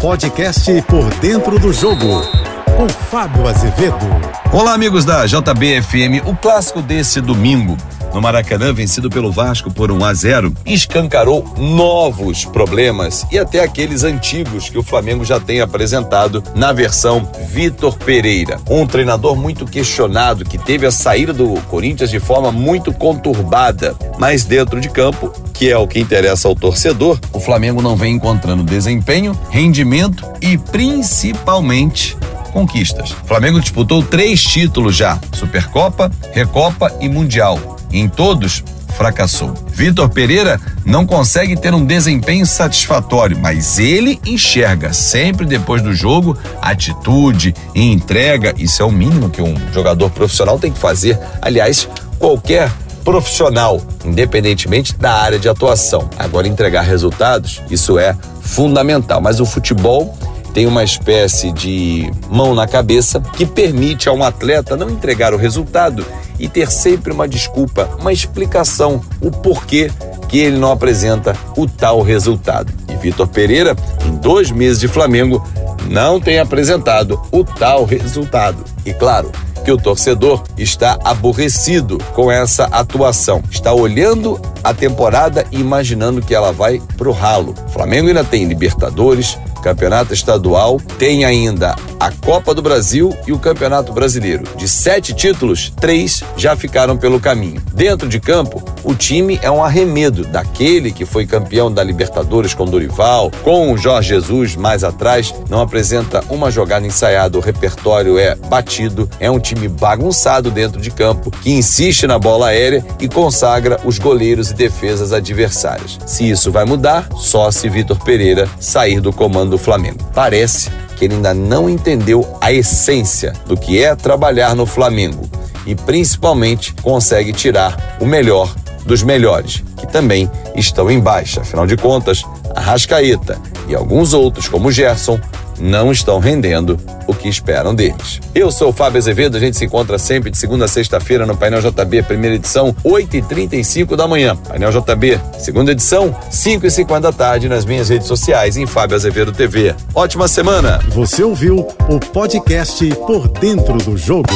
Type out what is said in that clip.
podcast Por Dentro do Jogo, com Fábio Azevedo. Olá, amigos da JBFM. O clássico desse domingo no Maracanã, vencido pelo Vasco por 1 a 0, escancarou novos problemas e até aqueles antigos que o Flamengo já tem apresentado na versão Vitor Pereira, um treinador muito questionado que teve a saída do Corinthians de forma muito conturbada, mas dentro de campo que é o que interessa ao torcedor, o Flamengo não vem encontrando desempenho, rendimento e principalmente conquistas. O Flamengo disputou três títulos já: Supercopa, Recopa e Mundial. Em todos, fracassou. Vitor Pereira não consegue ter um desempenho satisfatório, mas ele enxerga sempre depois do jogo atitude e entrega. Isso é o mínimo que um jogador profissional tem que fazer. Aliás, qualquer profissional, independentemente da área de atuação. Agora, entregar resultados, isso é fundamental. Mas o futebol tem uma espécie de mão na cabeça que permite a um atleta não entregar o resultado e ter sempre uma desculpa, uma explicação, o porquê que ele não apresenta o tal resultado. E Vitor Pereira, em dois meses de Flamengo, não tem apresentado o tal resultado. E claro, que o torcedor está aborrecido com essa atuação. Está olhando a temporada e imaginando que ela vai pro ralo. O Flamengo ainda tem Libertadores, Campeonato Estadual, tem ainda a Copa do Brasil e o Campeonato Brasileiro. De sete títulos, três já ficaram pelo caminho. Dentro de campo, o time é um arremedo daquele que foi campeão da Libertadores com Dorival, com o Jorge Jesus mais atrás, não apresenta uma jogada ensaiada, o repertório é batido, é um time bagunçado dentro de campo, que insiste na bola aérea e consagra os goleiros e defesas adversários. Se isso vai mudar, só se Vitor Pereira sair do comando do Flamengo. Parece que ele ainda não entendeu a essência do que é trabalhar no Flamengo e principalmente consegue tirar o melhor dos melhores, que também estão em baixa. Afinal de contas, a Rascaeta e alguns outros, como Gerson, não estão rendendo o que esperam deles. Eu sou o Fábio Azevedo, a gente se encontra sempre de segunda a sexta-feira no Painel JB, primeira edição, 8h35 da manhã. Painel JB, segunda edição, 5h50 da tarde nas minhas redes sociais em Fábio Azevedo TV. Ótima semana! Você ouviu o podcast Por Dentro do Jogo.